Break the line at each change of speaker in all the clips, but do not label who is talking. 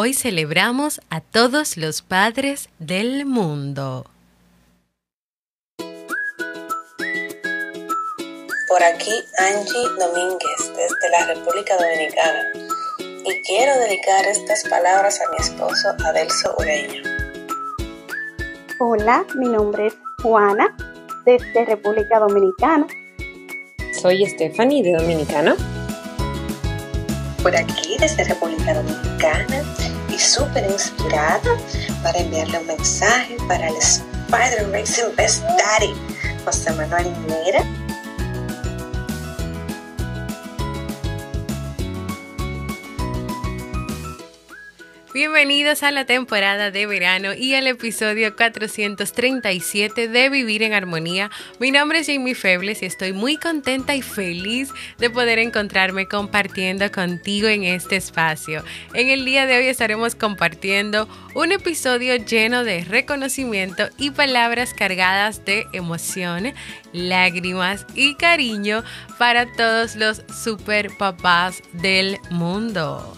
Hoy celebramos a todos los padres del mundo.
Por aquí Angie Domínguez desde la República Dominicana y quiero dedicar estas palabras a mi esposo Adelso Ureña.
Hola, mi nombre es Juana desde República Dominicana.
Soy Stephanie de Dominicana.
Por aquí desde República Dominicana y súper inspirada para enviarle un mensaje para el Spider Racing Best Daddy, José Manuel Mira.
Bienvenidos a la temporada de verano y al episodio 437 de Vivir en Armonía. Mi nombre es Jamie Febles y estoy muy contenta y feliz de poder encontrarme compartiendo contigo en este espacio. En el día de hoy estaremos compartiendo un episodio lleno de reconocimiento y palabras cargadas de emoción, lágrimas y cariño para todos los super papás del mundo.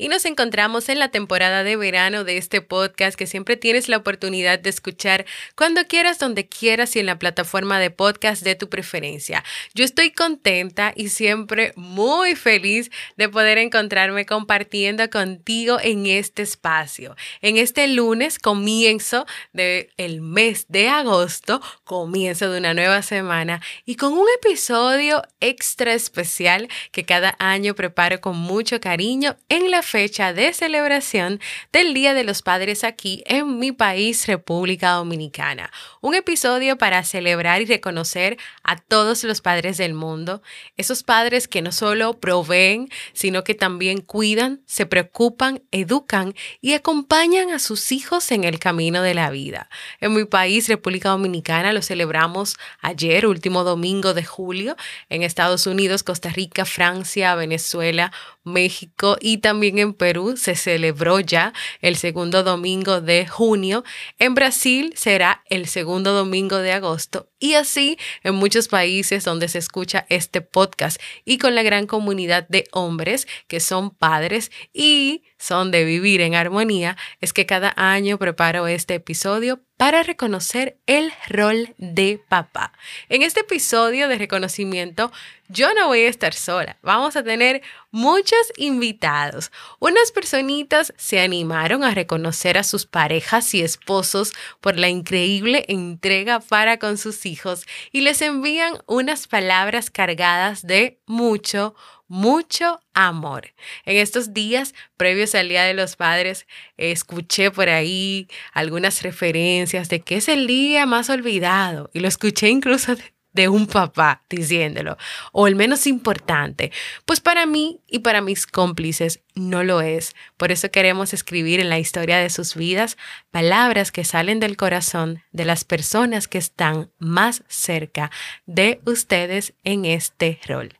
Y nos encontramos en la temporada de verano de este podcast que siempre tienes la oportunidad de escuchar cuando quieras, donde quieras y en la plataforma de podcast de tu preferencia. Yo estoy contenta y siempre muy feliz de poder encontrarme compartiendo contigo en este espacio. En este lunes, comienzo del el mes de agosto, comienzo de una nueva semana y con un episodio extra especial que cada año preparo con mucho cariño en la fecha de celebración del Día de los Padres aquí en mi país, República Dominicana. Un episodio para celebrar y reconocer a todos los padres del mundo, esos padres que no solo proveen, sino que también cuidan, se preocupan, educan y acompañan a sus hijos en el camino de la vida. En mi país, República Dominicana, lo celebramos ayer, último domingo de julio, en Estados Unidos, Costa Rica, Francia, Venezuela, México y también en Perú se celebró ya el segundo domingo de junio. En Brasil será el segundo domingo de agosto y así en muchos países donde se escucha este podcast y con la gran comunidad de hombres que son padres y son de vivir en armonía, es que cada año preparo este episodio para reconocer el rol de papá. En este episodio de reconocimiento, yo no voy a estar sola. Vamos a tener muchos invitados. Unas personitas se animaron a reconocer a sus parejas y esposos por la increíble entrega para con sus hijos y les envían unas palabras cargadas de mucho, mucho amor. En estos días previos al Día de los Padres, escuché por ahí algunas referencias de que es el día más olvidado y lo escuché incluso de, de un papá diciéndolo, o el menos importante. Pues para mí y para mis cómplices no lo es. Por eso queremos escribir en la historia de sus vidas palabras que salen del corazón de las personas que están más cerca de ustedes en este rol.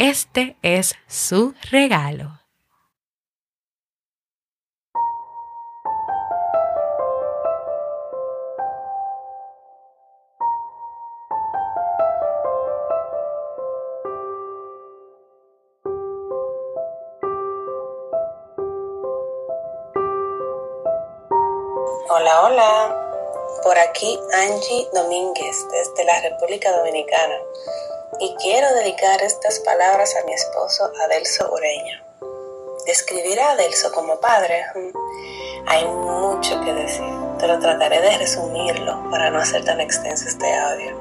Este es su regalo.
Hola, hola. Por aquí Angie Domínguez desde la República Dominicana y quiero dedicar estas palabras a mi esposo Adelso Ureña. Describir a Adelso como padre, hay mucho que decir, pero trataré de resumirlo para no hacer tan extenso este audio.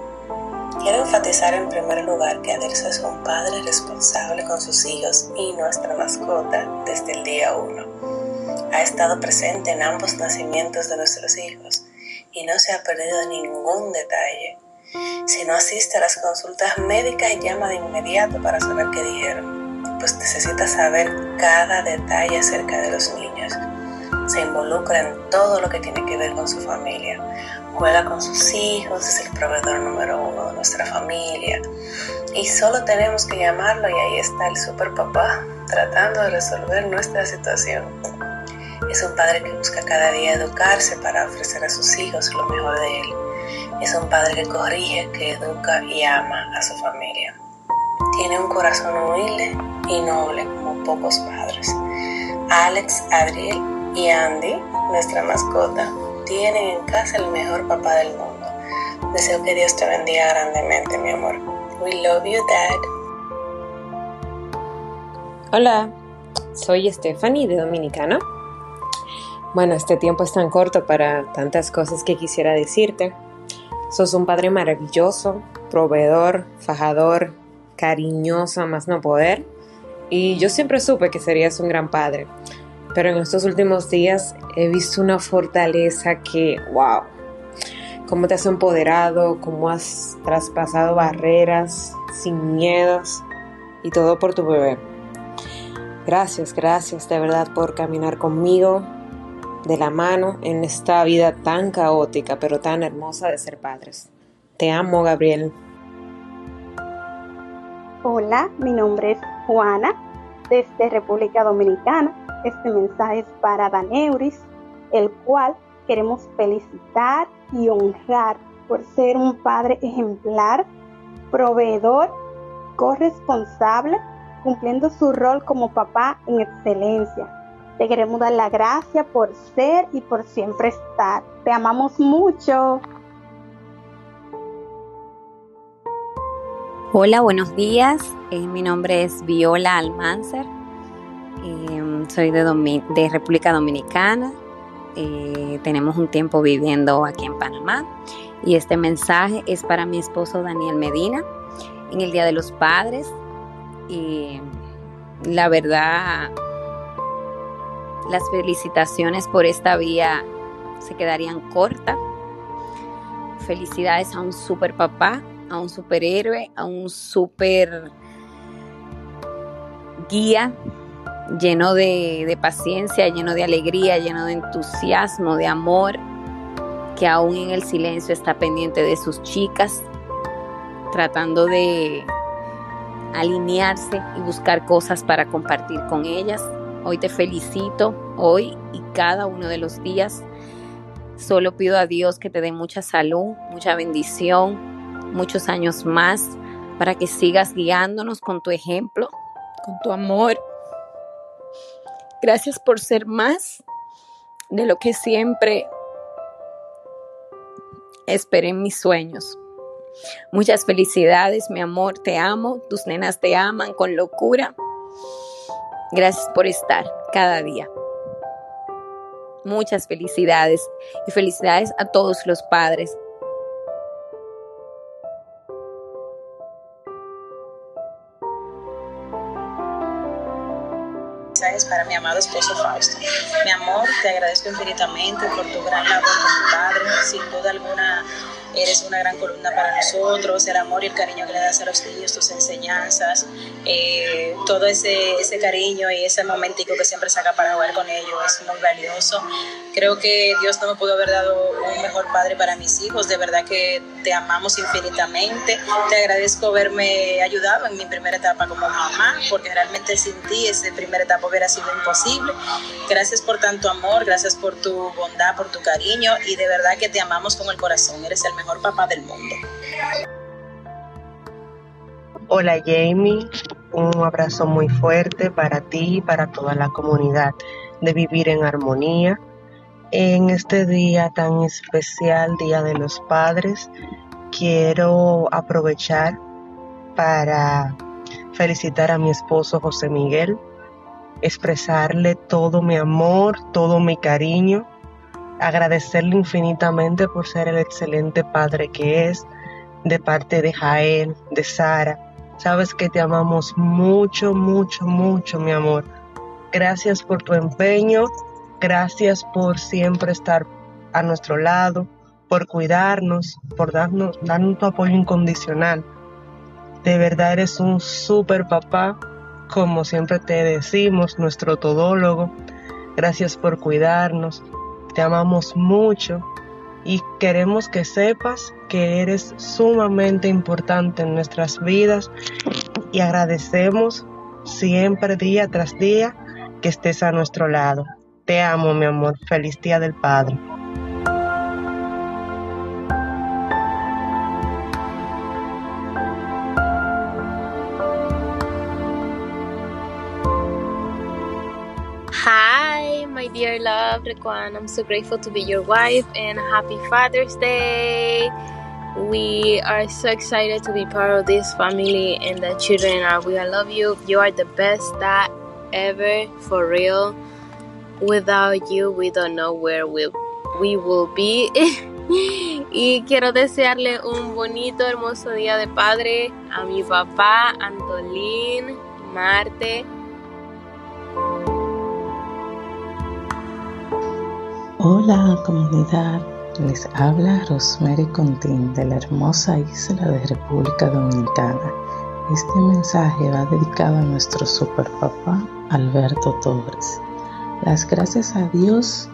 Quiero enfatizar en primer lugar que Adelso es un padre responsable con sus hijos y nuestra mascota desde el día uno. Ha estado presente en ambos nacimientos de nuestros hijos y no se ha perdido ningún detalle si no asiste a las consultas médicas, llama de inmediato para saber qué dijeron, pues necesita saber cada detalle acerca de los niños. Se involucra en todo lo que tiene que ver con su familia. Juega con sus hijos, es el proveedor número uno de nuestra familia. Y solo tenemos que llamarlo y ahí está el super papá tratando de resolver nuestra situación. Es un padre que busca cada día educarse para ofrecer a sus hijos lo mejor de él. Es un padre que corrige, que educa y ama a su familia. Tiene un corazón humilde y noble como pocos padres. Alex, Adriel y Andy, nuestra mascota, tienen en casa el mejor papá del mundo. Deseo que Dios te bendiga grandemente, mi amor. We love you, Dad.
Hola, soy Stephanie de Dominicana. Bueno, este tiempo es tan corto para tantas cosas que quisiera decirte. Sos un padre maravilloso, proveedor, fajador, cariñoso, más no poder. Y yo siempre supe que serías un gran padre. Pero en estos últimos días he visto una fortaleza que, wow, cómo te has empoderado, cómo has traspasado barreras sin miedos y todo por tu bebé. Gracias, gracias de verdad por caminar conmigo de la mano en esta vida tan caótica pero tan hermosa de ser padres. Te amo, Gabriel.
Hola, mi nombre es Juana, desde República Dominicana. Este mensaje es para Daneuris, el cual queremos felicitar y honrar por ser un padre ejemplar, proveedor, corresponsable cumpliendo su rol como papá en excelencia. Te queremos dar la gracia por ser y por siempre estar. Te amamos mucho.
Hola, buenos días. Eh, mi nombre es Viola Almancer. Eh, soy de, de, República Dominicana. Eh, tenemos un tiempo viviendo aquí en Panamá. Y este mensaje es para mi esposo Daniel Medina en el Día de los Padres y la verdad las felicitaciones por esta vía se quedarían cortas. Felicidades a un super papá, a un superhéroe, a un super guía lleno de, de, paciencia, lleno de alegría, lleno de entusiasmo, de amor, que aún en el silencio está pendiente de sus chicas, tratando de, alinearse y buscar cosas para compartir con ellas. Hoy te felicito, hoy y cada uno de los días. Solo pido a Dios que te dé mucha salud, mucha bendición, muchos años más para que sigas guiándonos con tu ejemplo, con tu amor. Gracias por ser más de lo que siempre esperé en mis sueños. Muchas felicidades, mi amor, te amo, tus nenas te aman con locura. Gracias por estar cada día. Muchas felicidades y felicidades a todos los padres.
para mi amado esposo Fausto. Mi amor, te agradezco infinitamente por tu gran labor como padre. Sin duda alguna, eres una gran columna para nosotros, el amor y el cariño que le das a los niños, tus enseñanzas, eh, todo ese, ese cariño y ese momentico que siempre saca para jugar con ellos es muy valioso. Creo que Dios no me pudo haber dado un mejor padre para mis hijos, de verdad que te amamos infinitamente, te agradezco haberme ayudado en mi primera etapa como mamá, porque realmente sin ti esa primera etapa hubiera sido imposible. Gracias por tanto amor, gracias por tu bondad, por tu cariño y de verdad que te amamos con el corazón, eres el mejor papá del mundo.
Hola Jamie, un abrazo muy fuerte para ti y para toda la comunidad de Vivir en Armonía. En este día tan especial, Día de los Padres, quiero aprovechar para felicitar a mi esposo José Miguel, expresarle todo mi amor, todo mi cariño agradecerle infinitamente por ser el excelente padre que es, de parte de Jael, de Sara. Sabes que te amamos mucho, mucho, mucho, mi amor. Gracias por tu empeño, gracias por siempre estar a nuestro lado, por cuidarnos, por darnos, tu apoyo incondicional. De verdad eres un super papá, como siempre te decimos, nuestro todólogo. Gracias por cuidarnos, te amamos mucho y queremos que sepas que eres sumamente importante en nuestras vidas y agradecemos siempre día tras día que estés a nuestro lado. Te amo, mi amor. Feliz Día del Padre.
Dear love, Requan. I'm so grateful to be your wife and happy Father's Day. We are so excited to be part of this family and the children are. We love you. You are the best dad ever, for real. Without you, we don't know where we'll, we will be. y quiero desearle un bonito, hermoso día de padre a mi papá, Antolín, Marte.
Hola comunidad, les habla Rosemary Contín de la hermosa isla de República Dominicana. Este mensaje va dedicado a nuestro super papá Alberto Torres. Las gracias a Dios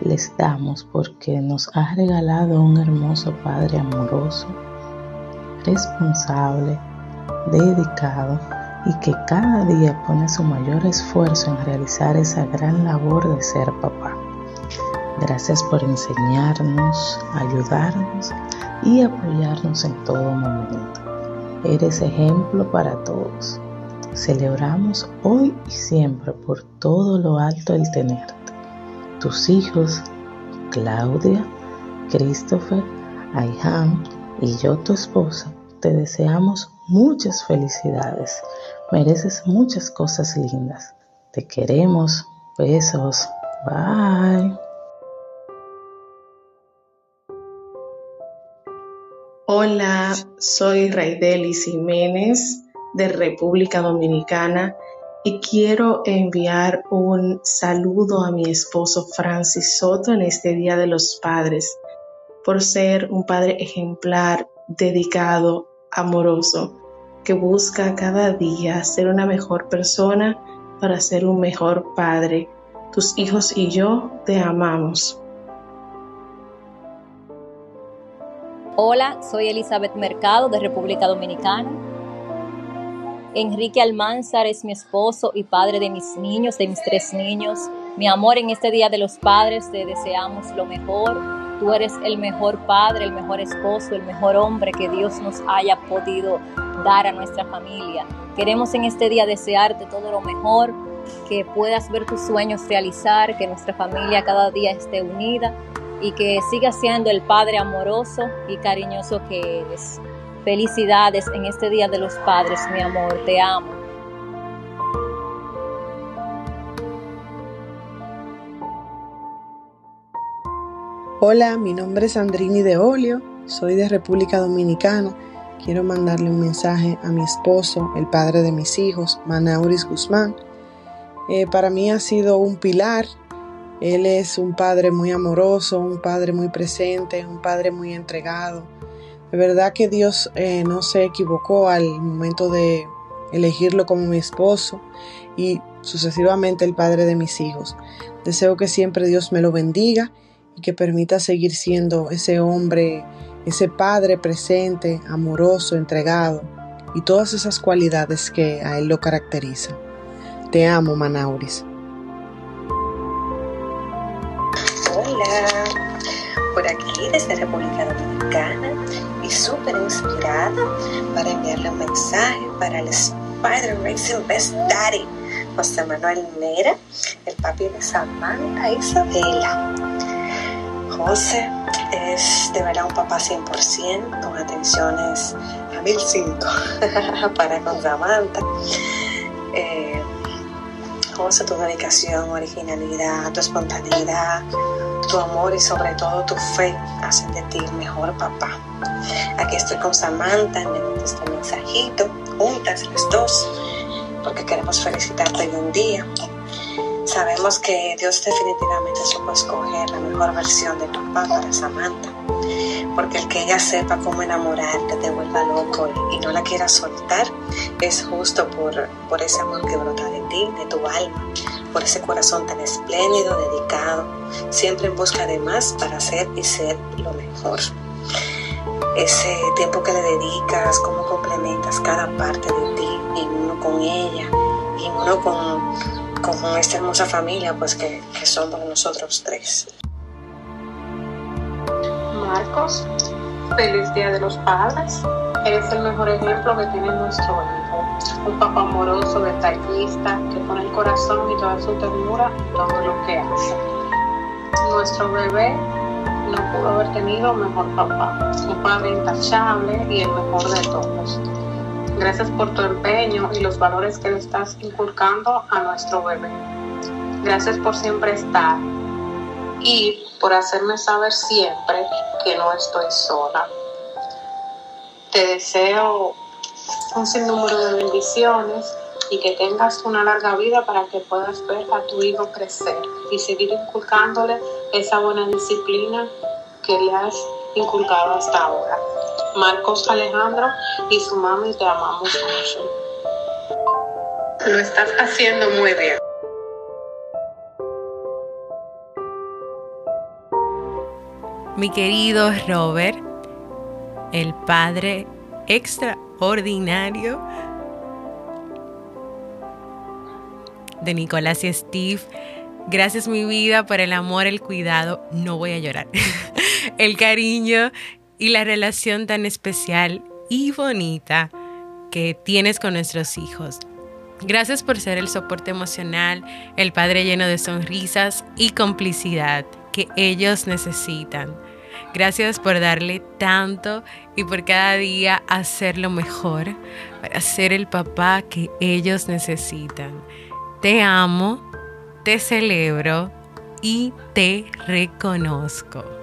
les damos porque nos ha regalado un hermoso Padre amoroso, responsable, dedicado y que cada día pone su mayor esfuerzo en realizar esa gran labor de ser papá. Gracias por enseñarnos, ayudarnos y apoyarnos en todo momento. Eres ejemplo para todos. Celebramos hoy y siempre por todo lo alto el tenerte. Tus hijos, Claudia, Christopher, Ayhan y yo, tu esposa, te deseamos muchas felicidades. Mereces muchas cosas lindas. Te queremos. Besos. Bye.
Hola, soy Raidelis Jiménez de República Dominicana y quiero enviar un saludo a mi esposo Francis Soto en este Día de los Padres por ser un padre ejemplar, dedicado, amoroso, que busca cada día ser una mejor persona para ser un mejor padre. Tus hijos y yo te amamos.
Hola, soy Elizabeth Mercado de República Dominicana. Enrique Almanzar es mi esposo y padre de mis niños, de mis tres niños. Mi amor, en este Día de los Padres te deseamos lo mejor. Tú eres el mejor padre, el mejor esposo, el mejor hombre que Dios nos haya podido dar a nuestra familia. Queremos en este día desearte todo lo mejor, que puedas ver tus sueños realizar, que nuestra familia cada día esté unida y que sigas siendo el Padre amoroso y cariñoso que eres. Felicidades en este Día de los Padres, mi amor, te amo.
Hola, mi nombre es Andrini de Olio, soy de República Dominicana. Quiero mandarle un mensaje a mi esposo, el padre de mis hijos, Manauris Guzmán. Eh, para mí ha sido un pilar él es un padre muy amoroso, un padre muy presente, un padre muy entregado. De verdad que Dios eh, no se equivocó al momento de elegirlo como mi esposo y sucesivamente el padre de mis hijos. Deseo que siempre Dios me lo bendiga y que permita seguir siendo ese hombre, ese padre presente, amoroso, entregado y todas esas cualidades que a él lo caracterizan. Te amo, Manauris.
Hola, por aquí desde República Dominicana y súper inspirada para enviarle un mensaje para el Spider Racing Best Daddy, José Manuel Mera, el papi de Samantha Isabela. José es de verdad un papá 100%, con atenciones a 1005 para con Samantha. Eh, José, tu dedicación, originalidad, tu espontaneidad, tu amor y sobre todo tu fe hacen de ti el mejor papá. Aquí estoy con Samantha, en este mensajito, juntas las dos, porque queremos felicitarte hoy un día. Sabemos que Dios definitivamente supo escoger la mejor versión de papá para Samantha, porque el que ella sepa cómo enamorarte, te vuelva loco y no la quiera soltar, es justo por, por ese amor que brota de ti, de tu alma, por ese corazón tan espléndido, dedicado, siempre en busca de más para hacer y ser lo mejor. Ese tiempo que le dedicas, cómo complementas cada parte de ti, en uno con ella, y uno con, con esta hermosa familia pues que, que somos nosotros tres.
Marcos, feliz Día de los Padres. Eres el mejor ejemplo que tiene nuestro hijo. Un papá amoroso, detallista, que pone el corazón y toda su ternura en todo lo que hace. Nuestro bebé no pudo haber tenido mejor papá. Un padre intachable y el mejor de todos. Gracias por tu empeño y los valores que le estás inculcando a nuestro bebé. Gracias por siempre estar y por hacerme saber siempre que no estoy sola. Te deseo un sinnúmero de bendiciones y que tengas una larga vida para que puedas ver a tu hijo crecer y seguir inculcándole esa buena disciplina que le has inculcado hasta ahora. Marcos Alejandro y su mami te amamos mucho. Lo estás haciendo muy bien.
Mi querido Robert, el padre extraordinario de Nicolás y Steve. Gracias mi vida por el amor, el cuidado, no voy a llorar, el cariño y la relación tan especial y bonita que tienes con nuestros hijos. Gracias por ser el soporte emocional, el padre lleno de sonrisas y complicidad que ellos necesitan. Gracias por darle tanto y por cada día hacerlo mejor para ser el papá que ellos necesitan. Te amo, te celebro y te reconozco.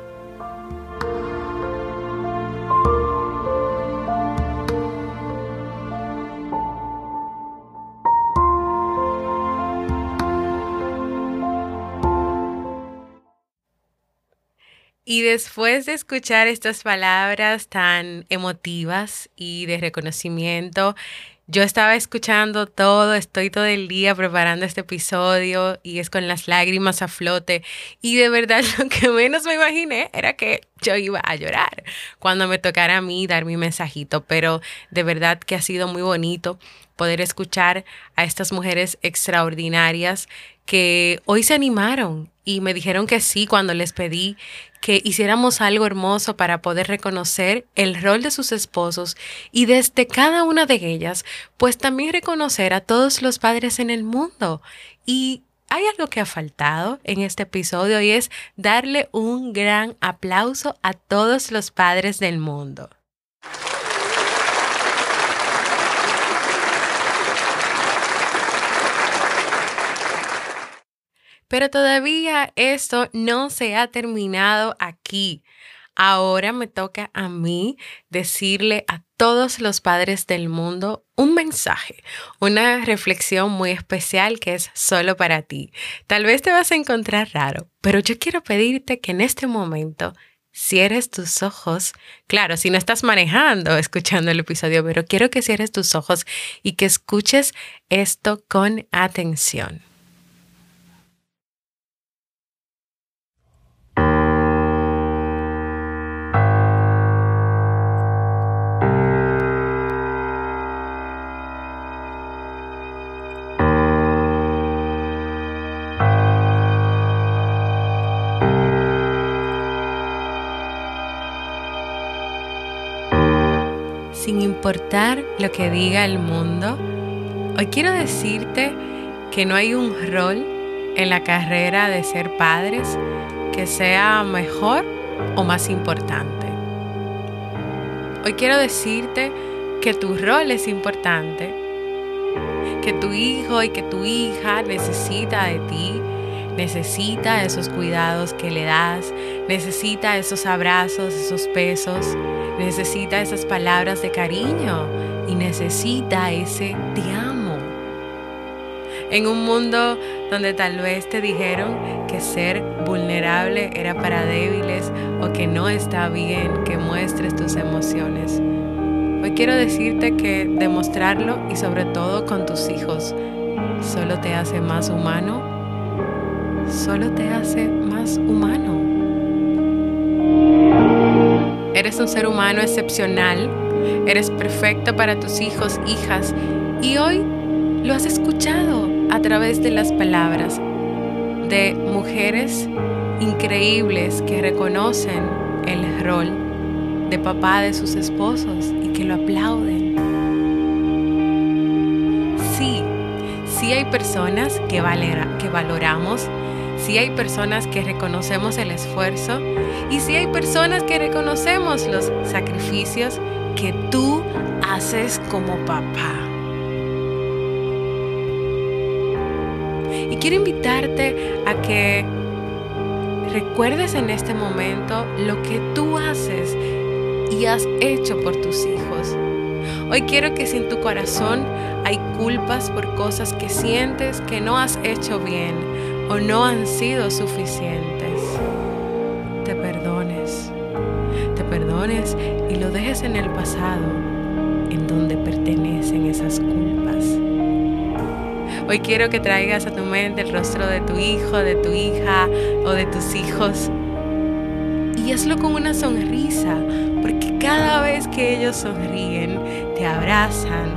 Y después de escuchar estas palabras tan emotivas y de reconocimiento, yo estaba escuchando todo, estoy todo el día preparando este episodio y es con las lágrimas a flote. Y de verdad lo que menos me imaginé era que yo iba a llorar cuando me tocara a mí dar mi mensajito. Pero de verdad que ha sido muy bonito poder escuchar a estas mujeres extraordinarias que hoy se animaron y me dijeron que sí cuando les pedí que hiciéramos algo hermoso para poder reconocer el rol de sus esposos y desde cada una de ellas, pues también reconocer a todos los padres en el mundo. Y hay algo que ha faltado en este episodio y es darle un gran aplauso a todos los padres del mundo. Pero todavía esto no se ha terminado aquí. Ahora me toca a mí decirle a todos los padres del mundo un mensaje, una reflexión muy especial que es solo para ti. Tal vez te vas a encontrar raro, pero yo quiero pedirte que en este momento cierres tus ojos. Claro, si no estás manejando, escuchando el episodio, pero quiero que cierres tus ojos y que escuches esto con atención. Sin importar lo que diga el mundo, hoy quiero decirte que no hay un rol en la carrera de ser padres que sea mejor o más importante. Hoy quiero decirte que tu rol es importante, que tu hijo y que tu hija necesita de ti, necesita esos cuidados que le das, necesita esos abrazos, esos besos, necesita esas palabras de cariño y necesita ese te amo. En un mundo donde tal vez te dijeron que ser vulnerable era para débiles o que no está bien que muestres tus emociones. Hoy quiero decirte que demostrarlo y sobre todo con tus hijos solo te hace más humano, solo te hace más humano. Eres un ser humano excepcional, eres perfecto para tus hijos, hijas, y hoy lo has escuchado. a través de las palabras de mujeres increíbles que reconocen el rol de papá de sus esposos y que lo aplauden. Sí, sí hay personas que, que valoramos, sí hay personas que reconocemos el esfuerzo y sí hay personas que reconocemos los sacrificios que tú haces como papá. Y quiero invitarte a que recuerdes en este momento lo que tú haces y has hecho por tus hijos. Hoy quiero que si en tu corazón hay culpas por cosas que sientes que no has hecho bien o no han sido suficientes, te perdones. Te perdones y lo dejes en el pasado, en donde pertenecen esas culpas. Hoy quiero que traigas a tu mente el rostro de tu hijo, de tu hija o de tus hijos. Y hazlo con una sonrisa, porque cada vez que ellos sonríen, te abrazan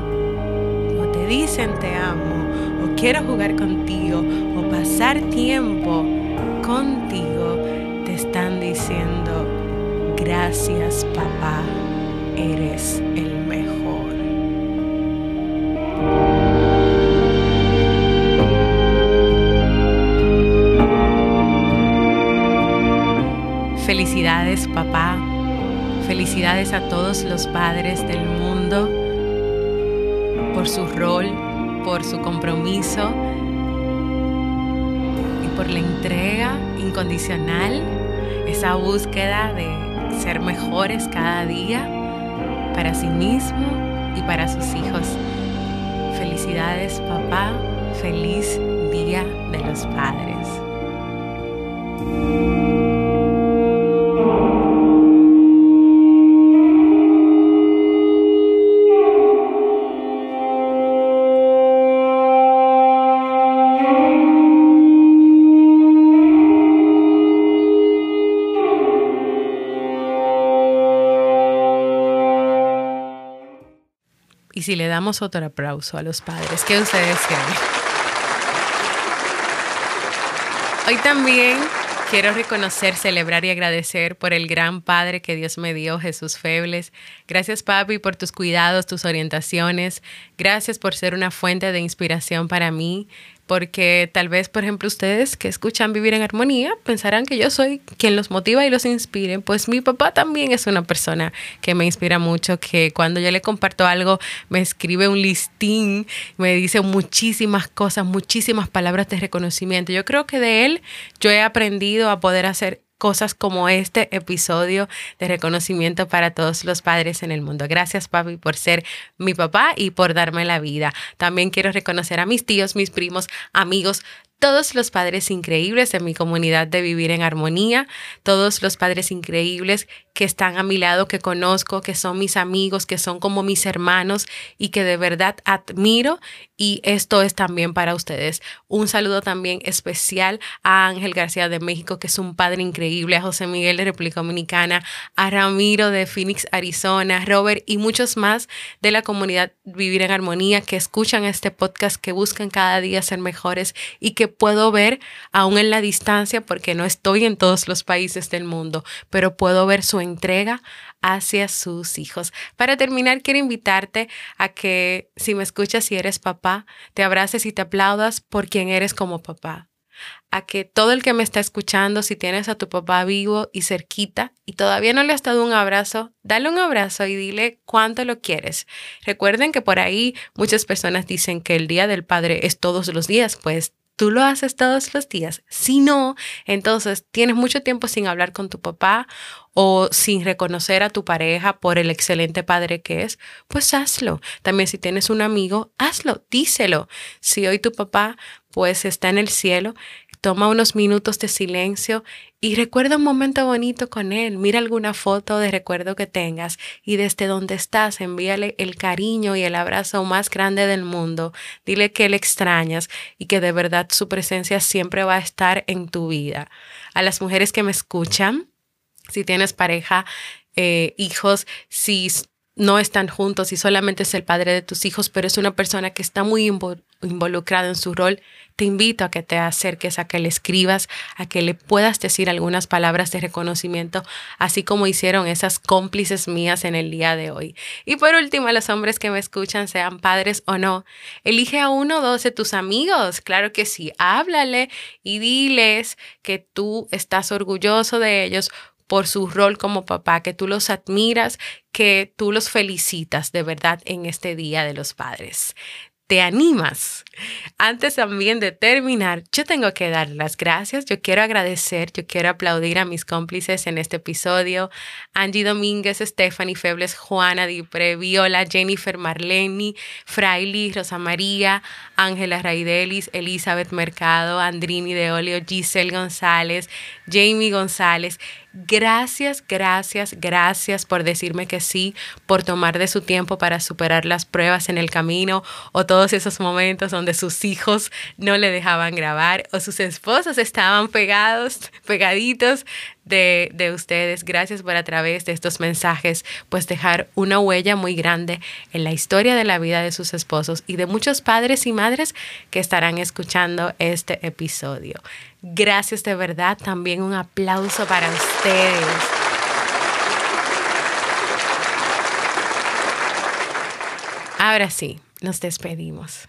o te dicen te amo o quiero jugar contigo pasar tiempo contigo, te están diciendo gracias papá, eres el mejor. Felicidades papá, felicidades a todos los padres del mundo por su rol, por su compromiso por la entrega incondicional, esa búsqueda de ser mejores cada día para sí mismo y para sus hijos. Felicidades papá, feliz Día de los Padres. Y si le damos otro aplauso a los padres, ¿qué ustedes creen? Hoy también quiero reconocer, celebrar y agradecer por el gran Padre que Dios me dio, Jesús Febles. Gracias, papi, por tus cuidados, tus orientaciones. Gracias por ser una fuente de inspiración para mí porque tal vez, por ejemplo, ustedes que escuchan Vivir en Armonía pensarán que yo soy quien los motiva y los inspire. Pues mi papá también es una persona que me inspira mucho, que cuando yo le comparto algo me escribe un listín, me dice muchísimas cosas, muchísimas palabras de reconocimiento. Yo creo que de él yo he aprendido a poder hacer cosas como este episodio de reconocimiento para todos los padres en el mundo. Gracias, papi, por ser mi papá y por darme la vida. También quiero reconocer a mis tíos, mis primos, amigos, todos los padres increíbles de mi comunidad de Vivir en Armonía, todos los padres increíbles que están a mi lado, que conozco, que son mis amigos, que son como mis hermanos y que de verdad admiro y esto es también para ustedes. Un saludo también especial a Ángel García de México, que es un padre increíble, a José Miguel de República Dominicana, a Ramiro de Phoenix, Arizona, Robert y muchos más de la comunidad Vivir en Armonía que escuchan este podcast, que buscan cada día ser mejores y que puedo ver aún en la distancia, porque no estoy en todos los países del mundo, pero puedo ver su entrega hacia sus hijos. Para terminar, quiero invitarte a que si me escuchas, si eres papá, te abraces y te aplaudas por quien eres como papá. A que todo el que me está escuchando, si tienes a tu papá vivo y cerquita y todavía no le has dado un abrazo, dale un abrazo y dile cuánto lo quieres. Recuerden que por ahí muchas personas dicen que el Día del Padre es todos los días, pues tú lo haces todos los días. Si no, entonces tienes mucho tiempo sin hablar con tu papá o sin reconocer a tu pareja por el excelente padre que es, pues hazlo. También si tienes un amigo, hazlo, díselo. Si hoy tu papá pues está en el cielo, toma unos minutos de silencio y recuerda un momento bonito con él. Mira alguna foto de recuerdo que tengas y desde donde estás envíale el cariño y el abrazo más grande del mundo. Dile que le extrañas y que de verdad su presencia siempre va a estar en tu vida. A las mujeres que me escuchan, si tienes pareja, eh, hijos, si no están juntos y solamente es el padre de tus hijos, pero es una persona que está muy involucrada en su rol, te invito a que te acerques, a que le escribas, a que le puedas decir algunas palabras de reconocimiento, así como hicieron esas cómplices mías en el día de hoy. Y por último, los hombres que me escuchan, sean padres o no, elige a uno o dos de tus amigos, claro que sí, háblale y diles que tú estás orgulloso de ellos por su rol como papá, que tú los admiras, que tú los felicitas de verdad en este Día de los Padres te animas. Antes también de terminar, yo tengo que dar las gracias. Yo quiero agradecer, yo quiero aplaudir a mis cómplices en este episodio. Angie Domínguez, Stephanie Febles, Juana Dipre, Viola, Jennifer Marleni, Fraili, Rosa María, Ángela Raidelis, Elizabeth Mercado, Andrini de Olio, Giselle González, Jamie González. Gracias, gracias, gracias por decirme que sí, por tomar de su tiempo para superar las pruebas en el camino o todos esos momentos donde sus hijos no le dejaban grabar o sus esposos estaban pegados, pegaditos de, de, ustedes. Gracias por a través de estos mensajes, pues dejar una huella muy grande en la historia de la vida de sus esposos y de muchos padres y madres que estarán escuchando este episodio. Gracias de verdad. También un aplauso para ustedes. Ahora sí, nos despedimos.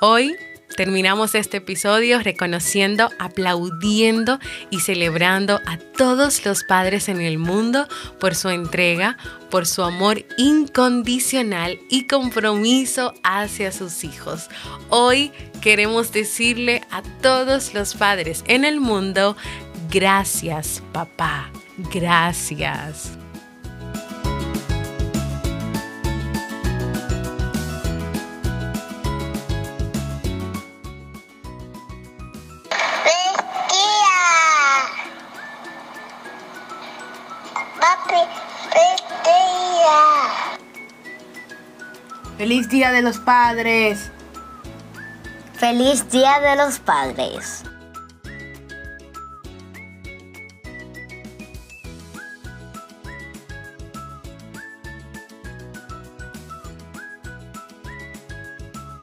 Hoy Terminamos este episodio reconociendo, aplaudiendo y celebrando a todos los padres en el mundo por su entrega, por su amor incondicional y compromiso hacia sus hijos. Hoy queremos decirle a todos los padres en el mundo, gracias papá, gracias.
Feliz Día de los Padres.
Feliz Día de los Padres.